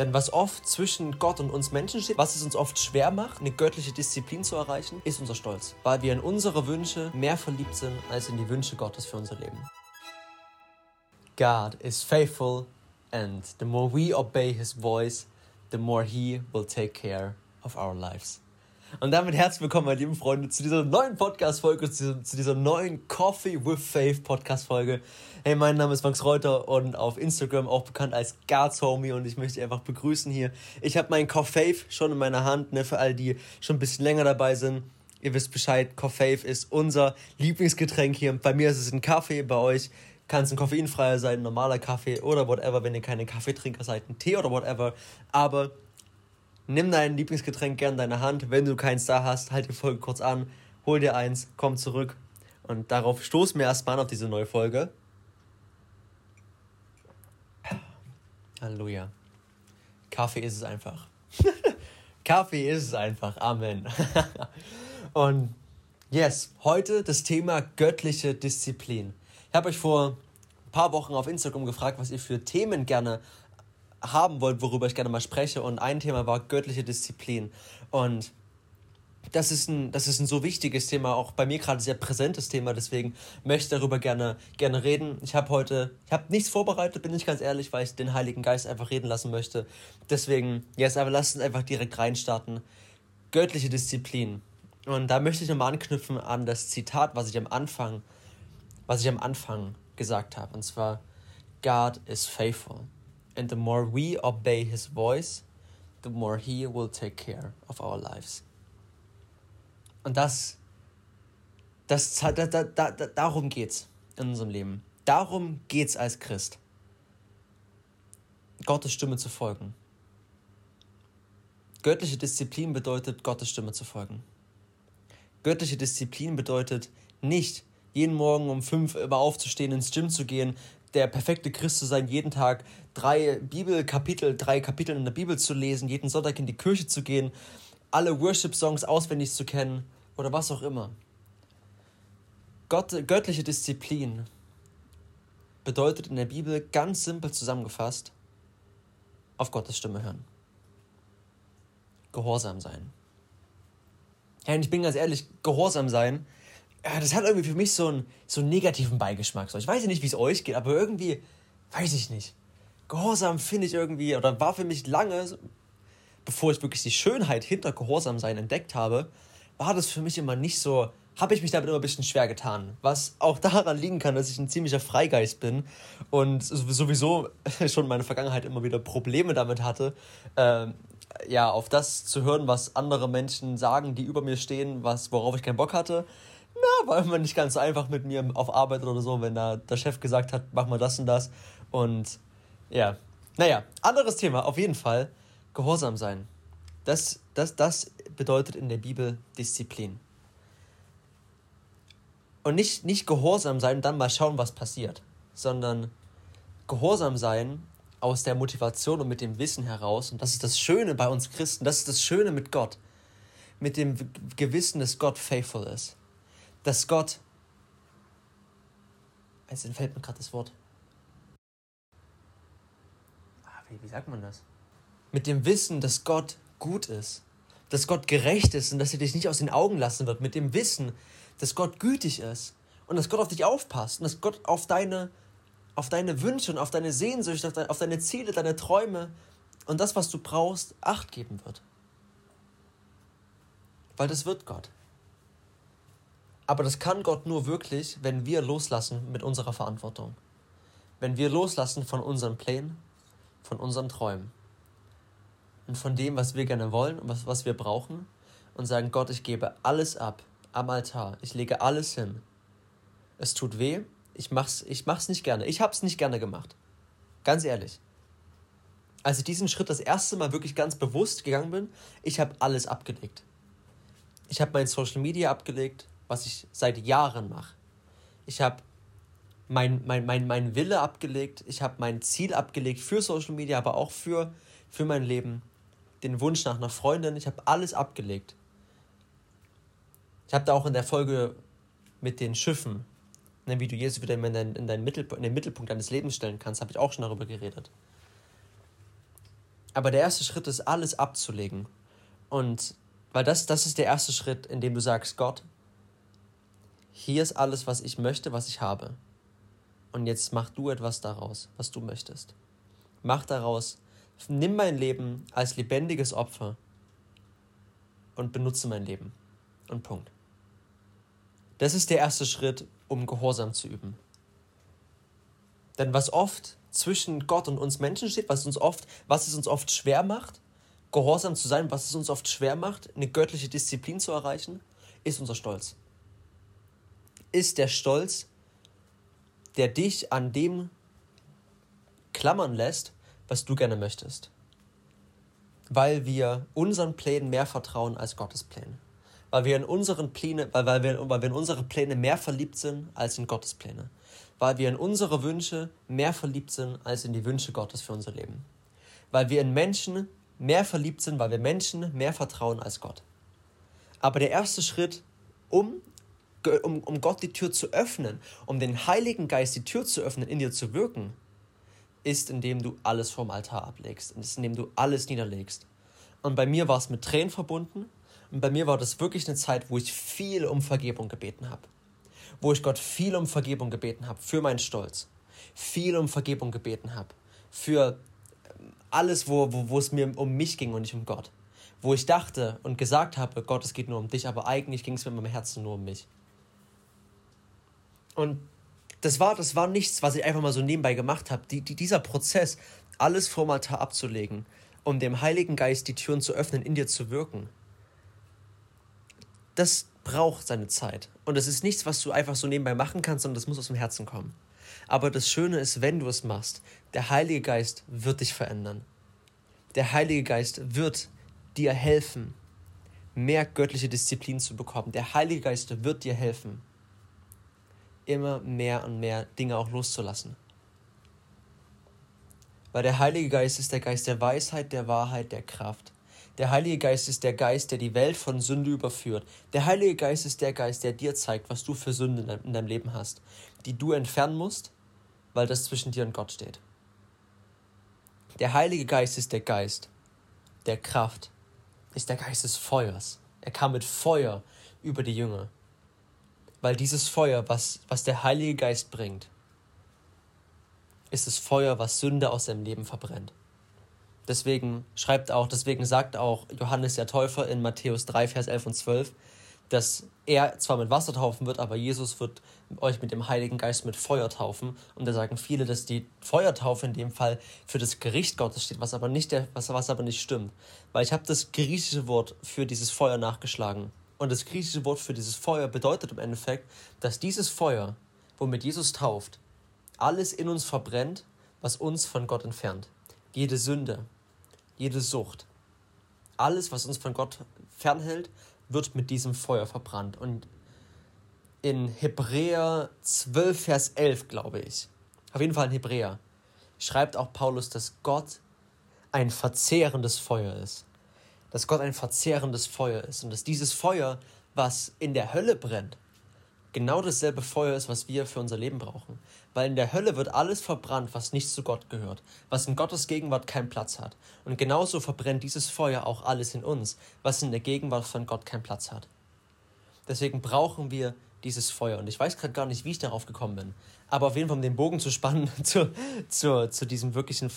Denn was oft zwischen Gott und uns Menschen steht, was es uns oft schwer macht, eine göttliche Disziplin zu erreichen, ist unser Stolz. Weil wir in unsere Wünsche mehr verliebt sind als in die Wünsche Gottes für unser Leben. God is faithful and the more we obey his voice, the more he will take care of our lives. Und damit herzlich willkommen, meine lieben Freunde, zu dieser neuen Podcast-Folge, zu, zu, dieser neuen Coffee with Faith Podcast-Folge. Hey, mein Name ist Max Reuter und auf Instagram auch bekannt als Guards Homie und ich möchte dich einfach begrüßen hier. Ich habe meinen Coffee schon in meiner Hand, ne, für all die schon ein bisschen länger dabei sind. Ihr wisst Bescheid, Coffee ist unser Lieblingsgetränk hier. Bei mir ist es ein Kaffee, bei euch kann es ein koffeinfreier sein, ein normaler Kaffee oder whatever, wenn ihr keine Kaffeetrinker seid, ein Tee oder whatever. Aber nimm dein Lieblingsgetränk gern in deine Hand. Wenn du keins da hast, halt die Folge kurz an, hol dir eins, komm zurück. Und darauf stoßen wir erstmal an auf diese neue Folge. Halleluja. Kaffee ist es einfach. Kaffee ist es einfach. Amen. Und yes, heute das Thema göttliche Disziplin. Ich habe euch vor ein paar Wochen auf Instagram gefragt, was ihr für Themen gerne haben wollt, worüber ich gerne mal spreche. Und ein Thema war göttliche Disziplin. Und das ist ein, das ist ein so wichtiges Thema, auch bei mir gerade sehr präsentes Thema, deswegen möchte ich darüber gerne, gerne reden. Ich habe heute, ich habe nichts vorbereitet, bin ich ganz ehrlich, weil ich den Heiligen Geist einfach reden lassen möchte. Deswegen, yes, aber lasst uns einfach direkt reinstarten. Göttliche Disziplin. Und da möchte ich nochmal anknüpfen an das Zitat, was ich am Anfang, was ich am Anfang gesagt habe. Und zwar, God is faithful. And the more we obey his voice, the more he will take care of our lives. Und das, das, da, da, da, darum geht's in unserem Leben. Darum geht's als Christ. Gottes Stimme zu folgen. Göttliche Disziplin bedeutet, Gottes Stimme zu folgen. Göttliche Disziplin bedeutet nicht, jeden Morgen um fünf immer aufzustehen, ins Gym zu gehen, der perfekte Christ zu sein, jeden Tag drei Bibelkapitel, drei Kapitel in der Bibel zu lesen, jeden Sonntag in die Kirche zu gehen, alle Worship-Songs auswendig zu kennen oder was auch immer. Gott, göttliche Disziplin bedeutet in der Bibel ganz simpel zusammengefasst, auf Gottes Stimme hören. Gehorsam sein. Ja, und ich bin ganz ehrlich, Gehorsam sein ja, das hat irgendwie für mich so einen, so einen negativen Beigeschmack. Ich weiß nicht, wie es euch geht, aber irgendwie, weiß ich nicht. Gehorsam finde ich irgendwie, oder war für mich lange, bevor ich wirklich die Schönheit hinter Gehorsamsein entdeckt habe, war das für mich immer nicht so, habe ich mich damit immer ein bisschen schwer getan. Was auch daran liegen kann, dass ich ein ziemlicher Freigeist bin und sowieso schon in meiner Vergangenheit immer wieder Probleme damit hatte, äh, ja, auf das zu hören, was andere Menschen sagen, die über mir stehen, was, worauf ich keinen Bock hatte. Na, war immer nicht ganz einfach mit mir auf Arbeit oder so, wenn da der Chef gesagt hat, mach mal das und das. Und ja, naja, anderes Thema, auf jeden Fall. Gehorsam sein. Das, das, das bedeutet in der Bibel Disziplin. Und nicht, nicht gehorsam sein und dann mal schauen, was passiert, sondern gehorsam sein aus der Motivation und mit dem Wissen heraus. Und das ist das Schöne bei uns Christen, das ist das Schöne mit Gott. Mit dem Gewissen, dass Gott faithful ist dass Gott, es entfällt mir gerade das Wort. Ah, wie, sagt man das? Mit dem Wissen, dass Gott gut ist, dass Gott gerecht ist und dass er dich nicht aus den Augen lassen wird, mit dem Wissen, dass Gott gütig ist und dass Gott auf dich aufpasst und dass Gott auf deine, auf deine Wünsche und auf deine Sehnsüchte, auf deine, auf deine Ziele, deine Träume und das, was du brauchst, Acht geben wird. Weil das wird Gott. Aber das kann Gott nur wirklich, wenn wir loslassen mit unserer Verantwortung. Wenn wir loslassen von unseren Plänen, von unseren Träumen und von dem, was wir gerne wollen und was, was wir brauchen und sagen, Gott, ich gebe alles ab am Altar. Ich lege alles hin. Es tut weh. Ich mach's, ich mach's nicht gerne. Ich hab's nicht gerne gemacht. Ganz ehrlich. Als ich diesen Schritt das erste Mal wirklich ganz bewusst gegangen bin, ich habe alles abgelegt. Ich habe mein Social Media abgelegt was ich seit Jahren mache. Ich habe mein, mein, mein, mein Wille abgelegt, ich habe mein Ziel abgelegt für Social Media, aber auch für, für mein Leben. Den Wunsch nach einer Freundin, ich habe alles abgelegt. Ich habe da auch in der Folge mit den Schiffen, ne, wie du Jesus wieder in, dein, in, deinen Mittelpunkt, in den Mittelpunkt deines Lebens stellen kannst, habe ich auch schon darüber geredet. Aber der erste Schritt ist, alles abzulegen. Und weil das, das ist der erste Schritt, in dem du sagst, Gott, hier ist alles, was ich möchte, was ich habe. Und jetzt mach du etwas daraus, was du möchtest. Mach daraus, nimm mein Leben als lebendiges Opfer und benutze mein Leben. Und Punkt. Das ist der erste Schritt, um Gehorsam zu üben. Denn was oft zwischen Gott und uns Menschen steht, was uns oft, was es uns oft schwer macht, gehorsam zu sein, was es uns oft schwer macht, eine göttliche Disziplin zu erreichen, ist unser Stolz. Ist der Stolz, der dich an dem klammern lässt, was du gerne möchtest. Weil wir unseren Plänen mehr vertrauen als Gottes Pläne. Weil wir in unseren Pläne, weil, weil, wir, weil wir in unsere Pläne mehr verliebt sind als in Gottes Pläne. Weil wir in unsere Wünsche mehr verliebt sind als in die Wünsche Gottes für unser Leben. Weil wir in Menschen mehr verliebt sind, weil wir Menschen mehr vertrauen als Gott. Aber der erste Schritt, um, um, um Gott die Tür zu öffnen, um den Heiligen Geist die Tür zu öffnen, in dir zu wirken, ist, indem du alles vom Altar ablegst, ist, indem du alles niederlegst. Und bei mir war es mit Tränen verbunden und bei mir war das wirklich eine Zeit, wo ich viel um Vergebung gebeten habe. Wo ich Gott viel um Vergebung gebeten habe für meinen Stolz. Viel um Vergebung gebeten habe für alles, wo, wo, wo es mir um mich ging und nicht um Gott. Wo ich dachte und gesagt habe, Gott, es geht nur um dich, aber eigentlich ging es mir in meinem Herzen nur um mich. Und das war, das war nichts, was ich einfach mal so nebenbei gemacht habe. Die, die, dieser Prozess, alles vorm Altar abzulegen, um dem Heiligen Geist die Türen zu öffnen, in dir zu wirken, das braucht seine Zeit. Und das ist nichts, was du einfach so nebenbei machen kannst, sondern das muss aus dem Herzen kommen. Aber das Schöne ist, wenn du es machst, der Heilige Geist wird dich verändern. Der Heilige Geist wird dir helfen, mehr göttliche Disziplin zu bekommen. Der Heilige Geist wird dir helfen, immer mehr und mehr Dinge auch loszulassen. Weil der Heilige Geist ist der Geist der Weisheit, der Wahrheit, der Kraft. Der Heilige Geist ist der Geist, der die Welt von Sünde überführt. Der Heilige Geist ist der Geist, der dir zeigt, was du für Sünde in deinem Leben hast, die du entfernen musst, weil das zwischen dir und Gott steht. Der Heilige Geist ist der Geist der Kraft, ist der Geist des Feuers. Er kam mit Feuer über die Jünger. Weil dieses Feuer, was, was der Heilige Geist bringt, ist das Feuer, was Sünde aus seinem Leben verbrennt. Deswegen schreibt auch, deswegen sagt auch Johannes der Täufer in Matthäus 3, Vers 11 und 12, dass er zwar mit Wasser taufen wird, aber Jesus wird euch mit dem Heiligen Geist mit Feuer taufen. Und da sagen viele, dass die Feuertaufe in dem Fall für das Gericht Gottes steht, was aber nicht, der, was, was aber nicht stimmt. Weil ich habe das griechische Wort für dieses Feuer nachgeschlagen. Und das griechische Wort für dieses Feuer bedeutet im Endeffekt, dass dieses Feuer, womit Jesus tauft, alles in uns verbrennt, was uns von Gott entfernt. Jede Sünde, jede Sucht, alles, was uns von Gott fernhält, wird mit diesem Feuer verbrannt. Und in Hebräer 12, Vers 11, glaube ich, auf jeden Fall in Hebräer, schreibt auch Paulus, dass Gott ein verzehrendes Feuer ist. Dass Gott ein verzehrendes Feuer ist und dass dieses Feuer, was in der Hölle brennt, genau dasselbe Feuer ist, was wir für unser Leben brauchen. Weil in der Hölle wird alles verbrannt, was nicht zu Gott gehört, was in Gottes Gegenwart keinen Platz hat. Und genauso verbrennt dieses Feuer auch alles in uns, was in der Gegenwart von Gott keinen Platz hat. Deswegen brauchen wir dieses Feuer. Und ich weiß gerade gar nicht, wie ich darauf gekommen bin. Aber auf jeden Fall, um den Bogen zu spannen zu, zu, zu diesem wirklichen,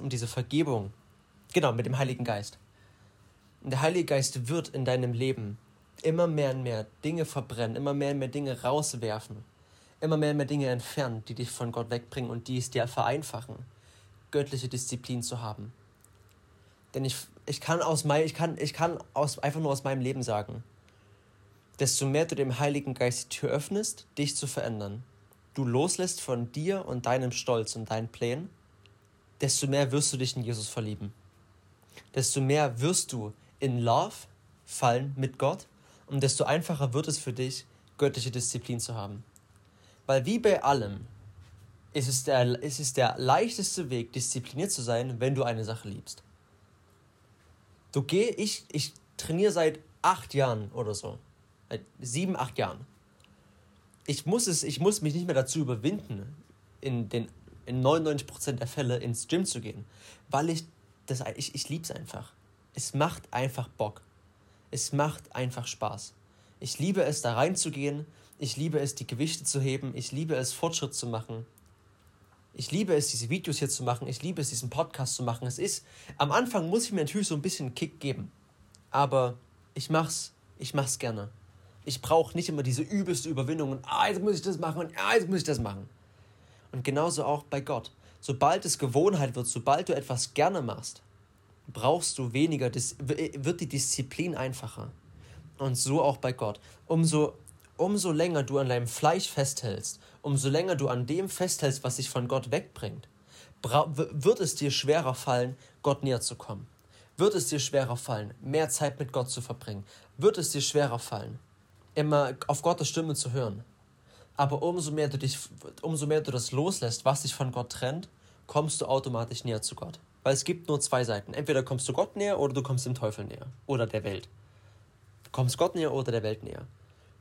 um diese Vergebung. Genau, mit dem Heiligen Geist. Und der Heilige Geist wird in deinem Leben immer mehr und mehr Dinge verbrennen, immer mehr und mehr Dinge rauswerfen immer mehr und mehr Dinge entfernen, die dich von Gott wegbringen und die es dir vereinfachen, göttliche Disziplin zu haben. Denn ich, ich kann, aus mein, ich kann, ich kann aus, einfach nur aus meinem Leben sagen, desto mehr du dem Heiligen Geist die Tür öffnest, dich zu verändern, du loslässt von dir und deinem Stolz und deinen Plänen, desto mehr wirst du dich in Jesus verlieben. Desto mehr wirst du in Love fallen mit Gott und desto einfacher wird es für dich, göttliche Disziplin zu haben. Weil wie bei allem ist es der, ist es der leichteste Weg, diszipliniert zu sein, wenn du eine Sache liebst. Du geh, ich, ich trainiere seit acht Jahren oder so. Seit sieben, acht Jahren. Ich muss, es, ich muss mich nicht mehr dazu überwinden, in, den, in 99% der Fälle ins Gym zu gehen, weil ich das, ich, ich liebe es einfach. Es macht einfach Bock. Es macht einfach Spaß. Ich liebe es, da reinzugehen. Ich liebe es, die Gewichte zu heben. Ich liebe es, Fortschritt zu machen. Ich liebe es, diese Videos hier zu machen. Ich liebe es, diesen Podcast zu machen. Es ist, am Anfang muss ich mir natürlich so ein bisschen Kick geben. Aber ich mach's, ich mach's gerne. Ich brauche nicht immer diese übelste Überwindung und ah, jetzt muss ich das machen und ah, jetzt muss ich das machen. Und genauso auch bei Gott. Sobald es Gewohnheit wird, sobald du etwas gerne machst, brauchst du weniger, wird die Disziplin einfacher. Und so auch bei Gott. Umso, umso länger du an deinem Fleisch festhältst, umso länger du an dem festhältst, was dich von Gott wegbringt, wird es dir schwerer fallen, Gott näher zu kommen. Wird es dir schwerer fallen, mehr Zeit mit Gott zu verbringen. Wird es dir schwerer fallen, immer auf Gottes Stimme zu hören. Aber umso mehr du dich, umso mehr du das loslässt, was dich von Gott trennt, kommst du automatisch näher zu Gott. Weil es gibt nur zwei Seiten. Entweder kommst du Gott näher oder du kommst dem Teufel näher. Oder der Welt. Du kommst Gott näher oder der Welt näher.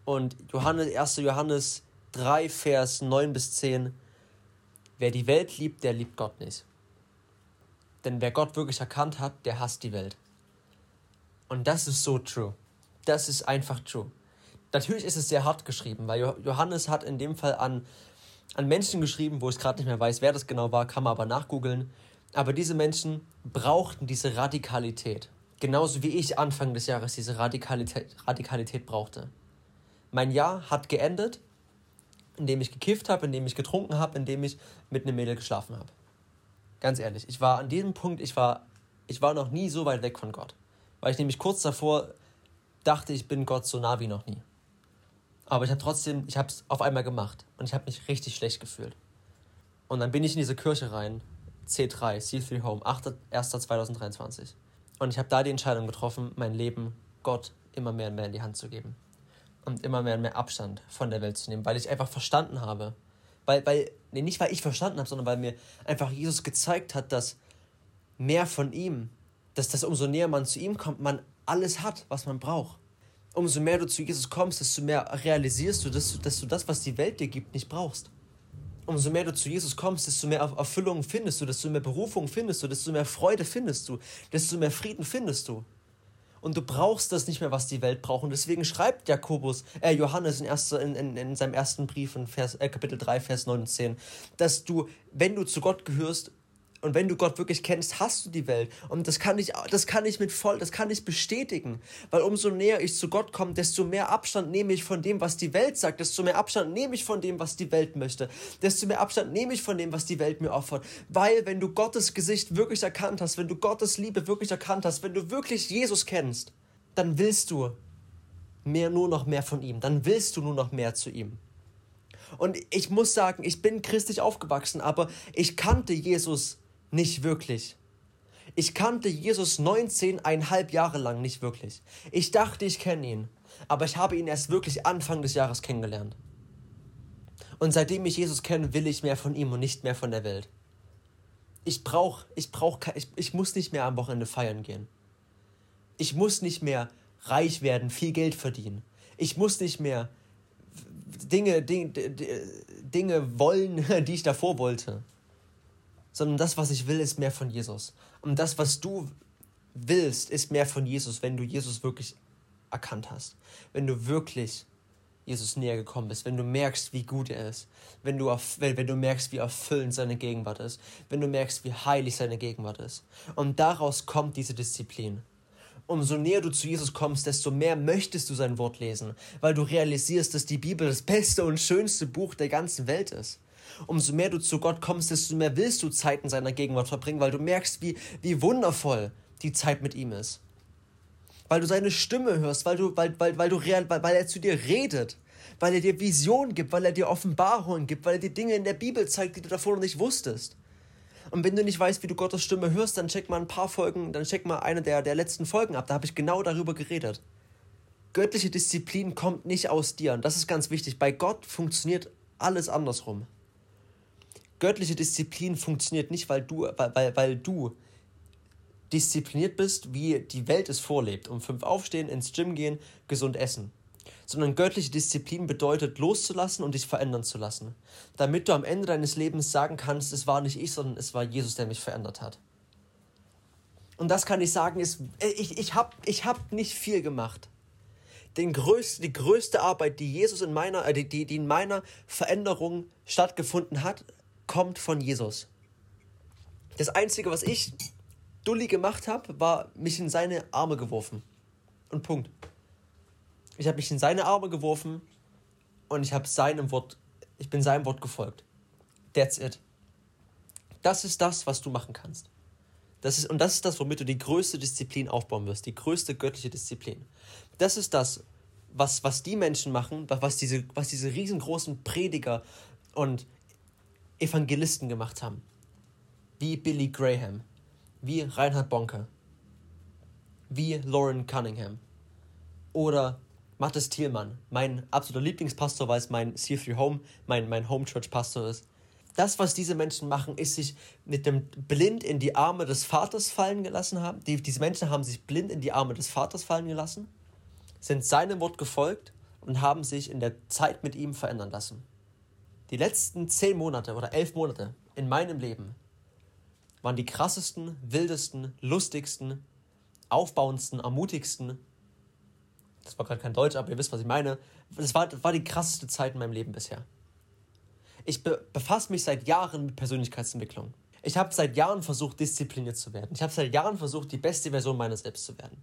Und Johannes, 1. Johannes 3, Vers 9 bis 10. Wer die Welt liebt, der liebt Gott nicht. Denn wer Gott wirklich erkannt hat, der hasst die Welt. Und das ist so true. Das ist einfach true. Natürlich ist es sehr hart geschrieben, weil Johannes hat in dem Fall an, an Menschen geschrieben, wo ich gerade nicht mehr weiß, wer das genau war, kann man aber nachgoogeln. Aber diese Menschen brauchten diese Radikalität. Genauso wie ich Anfang des Jahres diese Radikalität, Radikalität brauchte. Mein Jahr hat geendet, indem ich gekifft habe, indem ich getrunken habe, indem ich mit einem Mädel geschlafen habe. Ganz ehrlich, ich war an diesem Punkt, ich war, ich war noch nie so weit weg von Gott. Weil ich nämlich kurz davor dachte, ich bin Gott so nah wie noch nie. Aber ich habe trotzdem, ich habe es auf einmal gemacht und ich habe mich richtig schlecht gefühlt. Und dann bin ich in diese Kirche rein C3, C3 Home, 8.1.2023. Und ich habe da die Entscheidung getroffen, mein Leben Gott immer mehr und mehr in die Hand zu geben. Und immer mehr und mehr Abstand von der Welt zu nehmen, weil ich einfach verstanden habe. Weil, weil, nee, nicht weil ich verstanden habe, sondern weil mir einfach Jesus gezeigt hat, dass mehr von ihm, dass das umso näher man zu ihm kommt, man alles hat, was man braucht. Umso mehr du zu Jesus kommst, desto mehr realisierst du, dass du, dass du das, was die Welt dir gibt, nicht brauchst umso mehr du zu Jesus kommst, desto mehr Erfüllung findest du, desto mehr Berufung findest du, desto mehr Freude findest du, desto mehr Frieden findest du. Und du brauchst das nicht mehr, was die Welt braucht. Und deswegen schreibt Jakobus, äh, Johannes in, erster, in, in, in seinem ersten Brief in Vers, äh, Kapitel 3, Vers 9 und 10, dass du, wenn du zu Gott gehörst, und wenn du Gott wirklich kennst, hast du die Welt. Und das kann ich, das kann ich mit voll, das kann ich bestätigen. Weil umso näher ich zu Gott komme, desto mehr Abstand nehme ich von dem, was die Welt sagt, desto mehr Abstand nehme ich von dem, was die Welt möchte, desto mehr Abstand nehme ich von dem, was die Welt mir opfert. Weil wenn du Gottes Gesicht wirklich erkannt hast, wenn du Gottes Liebe wirklich erkannt hast, wenn du wirklich Jesus kennst, dann willst du mehr, nur noch mehr von ihm. Dann willst du nur noch mehr zu ihm. Und ich muss sagen, ich bin christlich aufgewachsen, aber ich kannte Jesus nicht wirklich. Ich kannte Jesus 19,5 Jahre lang nicht wirklich. Ich dachte, ich kenne ihn, aber ich habe ihn erst wirklich Anfang des Jahres kennengelernt. Und seitdem ich Jesus kenne, will ich mehr von ihm und nicht mehr von der Welt. Ich brauche, ich brauche, ich, ich muss nicht mehr am Wochenende feiern gehen. Ich muss nicht mehr reich werden, viel Geld verdienen. Ich muss nicht mehr Dinge, Dinge, Dinge wollen, die ich davor wollte sondern das, was ich will, ist mehr von Jesus. Und das, was du willst, ist mehr von Jesus, wenn du Jesus wirklich erkannt hast. Wenn du wirklich Jesus näher gekommen bist, wenn du merkst, wie gut er ist, wenn du, wenn du merkst, wie erfüllend seine Gegenwart ist, wenn du merkst, wie heilig seine Gegenwart ist. Und daraus kommt diese Disziplin. Umso näher du zu Jesus kommst, desto mehr möchtest du sein Wort lesen, weil du realisierst, dass die Bibel das beste und schönste Buch der ganzen Welt ist umso mehr du zu Gott kommst, desto mehr willst du Zeit in seiner Gegenwart verbringen, weil du merkst, wie, wie wundervoll die Zeit mit ihm ist. Weil du seine Stimme hörst, weil, du, weil, weil, weil, du weil, weil er zu dir redet, weil er dir Visionen gibt, weil er dir Offenbarungen gibt, weil er dir Dinge in der Bibel zeigt, die du davor noch nicht wusstest. Und wenn du nicht weißt, wie du Gottes Stimme hörst, dann check mal ein paar Folgen, dann check mal eine der, der letzten Folgen ab. Da habe ich genau darüber geredet. Göttliche Disziplin kommt nicht aus dir. Und das ist ganz wichtig. Bei Gott funktioniert alles andersrum. Göttliche Disziplin funktioniert nicht, weil du, weil, weil, weil du diszipliniert bist, wie die Welt es vorlebt. Um fünf aufstehen, ins Gym gehen, gesund essen. Sondern göttliche Disziplin bedeutet loszulassen und dich verändern zu lassen. Damit du am Ende deines Lebens sagen kannst, es war nicht ich, sondern es war Jesus, der mich verändert hat. Und das kann ich sagen, ist, ich, ich habe ich hab nicht viel gemacht. Den größte, die größte Arbeit, die Jesus in meiner, äh, die, die in meiner Veränderung stattgefunden hat, kommt von Jesus. Das Einzige, was ich dulli gemacht habe, war mich in seine Arme geworfen. Und Punkt. Ich habe mich in seine Arme geworfen und ich habe seinem Wort, ich bin seinem Wort gefolgt. That's it. Das ist das, was du machen kannst. Das ist, und das ist das, womit du die größte Disziplin aufbauen wirst, die größte göttliche Disziplin. Das ist das, was, was die Menschen machen, was diese, was diese riesengroßen Prediger und Evangelisten gemacht haben. Wie Billy Graham, wie Reinhard Bonke, wie Lauren Cunningham oder Mathis Thielmann, mein absoluter Lieblingspastor, weil es mein C3 Home, mein, mein Home Church Pastor ist. Das, was diese Menschen machen, ist sich mit dem blind in die Arme des Vaters fallen gelassen haben. Die, diese Menschen haben sich blind in die Arme des Vaters fallen gelassen, sind seinem Wort gefolgt und haben sich in der Zeit mit ihm verändern lassen. Die letzten zehn Monate oder elf Monate in meinem Leben waren die krassesten, wildesten, lustigsten, aufbauendsten, ermutigsten. Das war gerade kein Deutsch, aber ihr wisst, was ich meine. Das war, das war die krasseste Zeit in meinem Leben bisher. Ich be befasse mich seit Jahren mit Persönlichkeitsentwicklung. Ich habe seit Jahren versucht, diszipliniert zu werden. Ich habe seit Jahren versucht, die beste Version meiner selbst zu werden.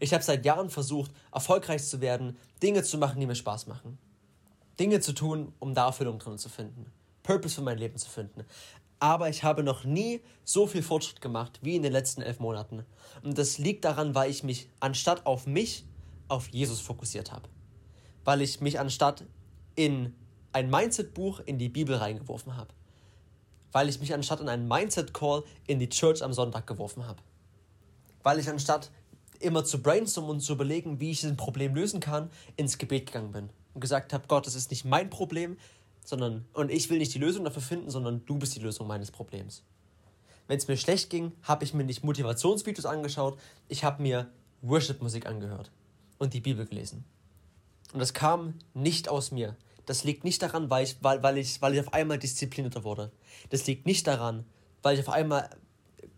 Ich habe seit Jahren versucht, erfolgreich zu werden, Dinge zu machen, die mir Spaß machen. Dinge zu tun, um da Erfüllung drin zu finden. Purpose für mein Leben zu finden. Aber ich habe noch nie so viel Fortschritt gemacht wie in den letzten elf Monaten. Und das liegt daran, weil ich mich anstatt auf mich, auf Jesus fokussiert habe. Weil ich mich anstatt in ein Mindset-Buch in die Bibel reingeworfen habe. Weil ich mich anstatt in einen Mindset-Call in die Church am Sonntag geworfen habe. Weil ich anstatt immer zu brainstormen und zu überlegen, wie ich ein Problem lösen kann, ins Gebet gegangen bin. Und gesagt habe, Gott, das ist nicht mein Problem, sondern, und ich will nicht die Lösung dafür finden, sondern du bist die Lösung meines Problems. Wenn es mir schlecht ging, habe ich mir nicht Motivationsvideos angeschaut, ich habe mir Worship-Musik angehört und die Bibel gelesen. Und das kam nicht aus mir. Das liegt nicht daran, weil ich, weil, weil, ich, weil ich auf einmal disziplinierter wurde. Das liegt nicht daran, weil ich auf einmal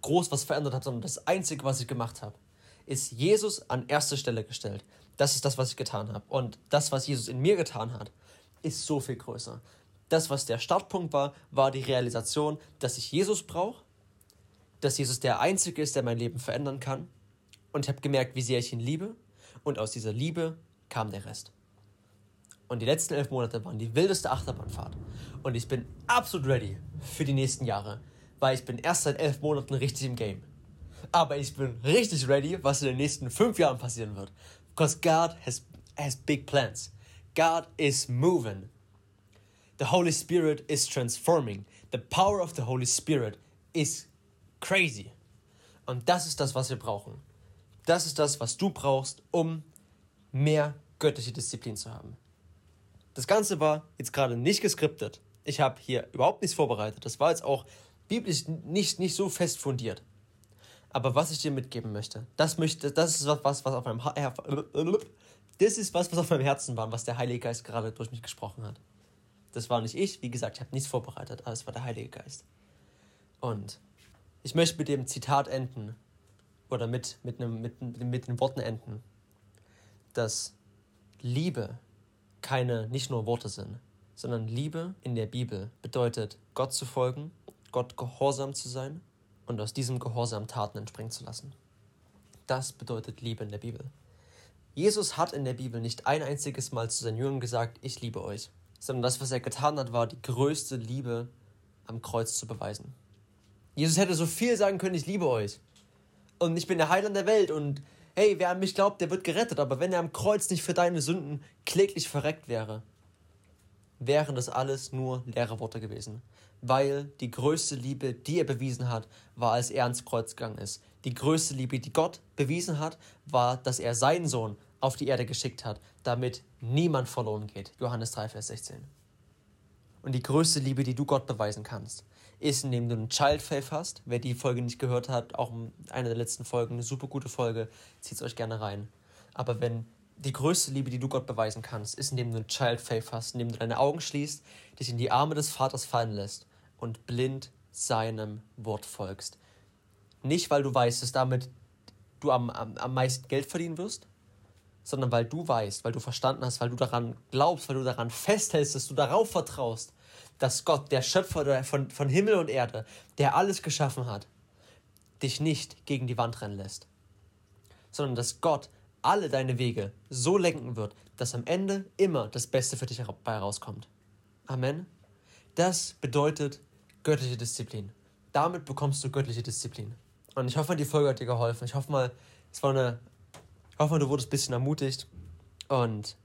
groß was verändert habe, sondern das Einzige, was ich gemacht habe, ist Jesus an erste Stelle gestellt. Das ist das, was ich getan habe. Und das, was Jesus in mir getan hat, ist so viel größer. Das, was der Startpunkt war, war die Realisation, dass ich Jesus brauche, dass Jesus der Einzige ist, der mein Leben verändern kann. Und ich habe gemerkt, wie sehr ich ihn liebe. Und aus dieser Liebe kam der Rest. Und die letzten elf Monate waren die wildeste Achterbahnfahrt. Und ich bin absolut ready für die nächsten Jahre, weil ich bin erst seit elf Monaten richtig im Game. Aber ich bin richtig ready, was in den nächsten fünf Jahren passieren wird. Because God has, has big plans. God is moving. The Holy Spirit is transforming. The power of the Holy Spirit is crazy. Und das ist das, was wir brauchen. Das ist das, was du brauchst, um mehr göttliche Disziplin zu haben. Das Ganze war jetzt gerade nicht geskriptet. Ich habe hier überhaupt nichts vorbereitet. Das war jetzt auch biblisch nicht, nicht so fest fundiert. Aber was ich dir mitgeben möchte, das möchte, das ist was, was auf meinem Herzen, das ist was, was auf meinem Herzen war, was der Heilige Geist gerade durch mich gesprochen hat. Das war nicht ich, wie gesagt, ich habe nichts vorbereitet, aber es war der Heilige Geist. Und ich möchte mit dem Zitat enden oder mit, mit, einem, mit, mit den Worten enden, dass Liebe keine nicht nur Worte sind, sondern Liebe in der Bibel bedeutet, Gott zu folgen, Gott gehorsam zu sein und aus diesem Gehorsam Taten entspringen zu lassen. Das bedeutet Liebe in der Bibel. Jesus hat in der Bibel nicht ein einziges Mal zu seinen Jüngern gesagt, ich liebe euch, sondern das, was er getan hat, war die größte Liebe am Kreuz zu beweisen. Jesus hätte so viel sagen können, ich liebe euch. Und ich bin der Heiland der Welt und hey, wer an mich glaubt, der wird gerettet. Aber wenn er am Kreuz nicht für deine Sünden kläglich verreckt wäre, wären das alles nur leere Worte gewesen. Weil die größte Liebe, die er bewiesen hat, war, als er ans Kreuz gegangen ist. Die größte Liebe, die Gott bewiesen hat, war, dass er seinen Sohn auf die Erde geschickt hat, damit niemand verloren geht. Johannes 3, Vers 16. Und die größte Liebe, die du Gott beweisen kannst, ist, indem du einen Child Faith hast. Wer die Folge nicht gehört hat, auch eine der letzten Folgen, eine super gute Folge, zieht es euch gerne rein. Aber wenn die größte Liebe, die du Gott beweisen kannst, ist, indem du einen Child Faith hast, indem du deine Augen schließt, dich in die Arme des Vaters fallen lässt und blind seinem Wort folgst. Nicht, weil du weißt, dass damit du am, am, am meisten Geld verdienen wirst, sondern weil du weißt, weil du verstanden hast, weil du daran glaubst, weil du daran festhältst, dass du darauf vertraust, dass Gott, der Schöpfer von, von Himmel und Erde, der alles geschaffen hat, dich nicht gegen die Wand rennen lässt, sondern dass Gott alle deine Wege so lenken wird, dass am Ende immer das Beste für dich dabei rauskommt. Amen. Das bedeutet göttliche Disziplin. Damit bekommst du göttliche Disziplin. Und ich hoffe, die Folge hat dir geholfen. Ich hoffe mal, es war eine. Ich hoffe du wurdest ein bisschen ermutigt. Und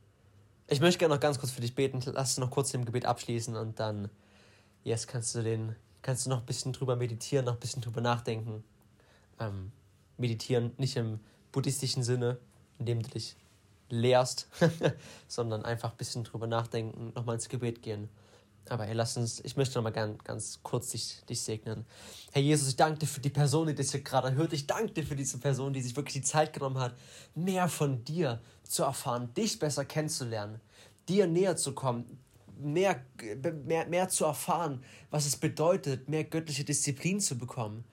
ich möchte gerne noch ganz kurz für dich beten. Lass uns noch kurz den Gebet abschließen und dann, yes, kannst du den, kannst du noch ein bisschen drüber meditieren, noch ein bisschen drüber nachdenken. Ähm, meditieren nicht im buddhistischen Sinne, indem du dich lehrst, sondern einfach ein bisschen drüber nachdenken, nochmal ins Gebet gehen. Aber hey, lass uns, ich möchte nochmal ganz, ganz kurz dich, dich segnen. Herr Jesus, ich danke dir für die Person, die das hier gerade hört. Ich danke dir für diese Person, die sich wirklich die Zeit genommen hat, mehr von dir zu erfahren, dich besser kennenzulernen, dir näher zu kommen, mehr, mehr, mehr zu erfahren, was es bedeutet, mehr göttliche Disziplin zu bekommen.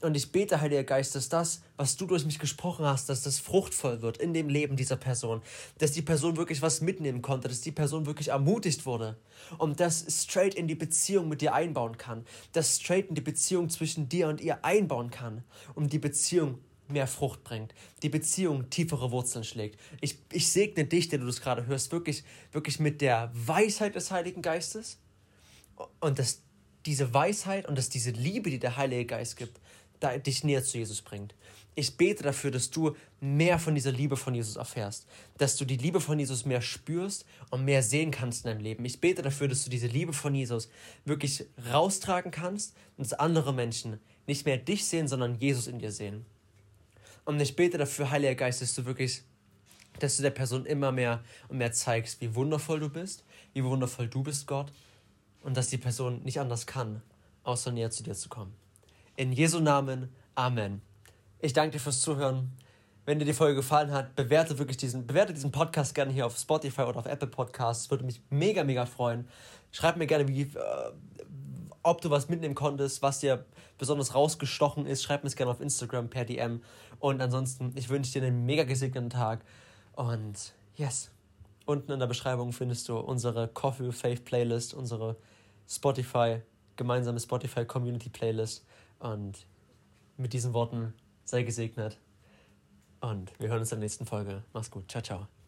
Und ich bete, Heiliger Geist, dass das, was du durch mich gesprochen hast, dass das fruchtvoll wird in dem Leben dieser Person. Dass die Person wirklich was mitnehmen konnte, dass die Person wirklich ermutigt wurde. Und das straight in die Beziehung mit dir einbauen kann. Das straight in die Beziehung zwischen dir und ihr einbauen kann. Und die Beziehung mehr Frucht bringt. Die Beziehung tiefere Wurzeln schlägt. Ich, ich segne dich, der du das gerade hörst, wirklich, wirklich mit der Weisheit des Heiligen Geistes. Und dass diese Weisheit und dass diese Liebe, die der Heilige Geist gibt, dich näher zu Jesus bringt. Ich bete dafür, dass du mehr von dieser Liebe von Jesus erfährst, dass du die Liebe von Jesus mehr spürst und mehr sehen kannst in deinem Leben. Ich bete dafür, dass du diese Liebe von Jesus wirklich raustragen kannst und dass andere Menschen nicht mehr dich sehen, sondern Jesus in dir sehen. Und ich bete dafür, Heiliger Geist, dass du wirklich, dass du der Person immer mehr und mehr zeigst, wie wundervoll du bist, wie wundervoll du bist, Gott, und dass die Person nicht anders kann, außer näher zu dir zu kommen. In Jesu Namen. Amen. Ich danke dir fürs Zuhören. Wenn dir die Folge gefallen hat, bewerte wirklich diesen, bewerte diesen Podcast gerne hier auf Spotify oder auf Apple Podcasts. Würde mich mega, mega freuen. Schreib mir gerne, wie, äh, ob du was mitnehmen konntest, was dir besonders rausgestochen ist. Schreib mir es gerne auf Instagram per DM. Und ansonsten, ich wünsche dir einen mega gesegneten Tag. Und yes, unten in der Beschreibung findest du unsere Coffee with Faith Playlist, unsere Spotify, gemeinsame Spotify Community Playlist. Und mit diesen Worten sei gesegnet. Und wir hören uns in der nächsten Folge. Mach's gut. Ciao, ciao.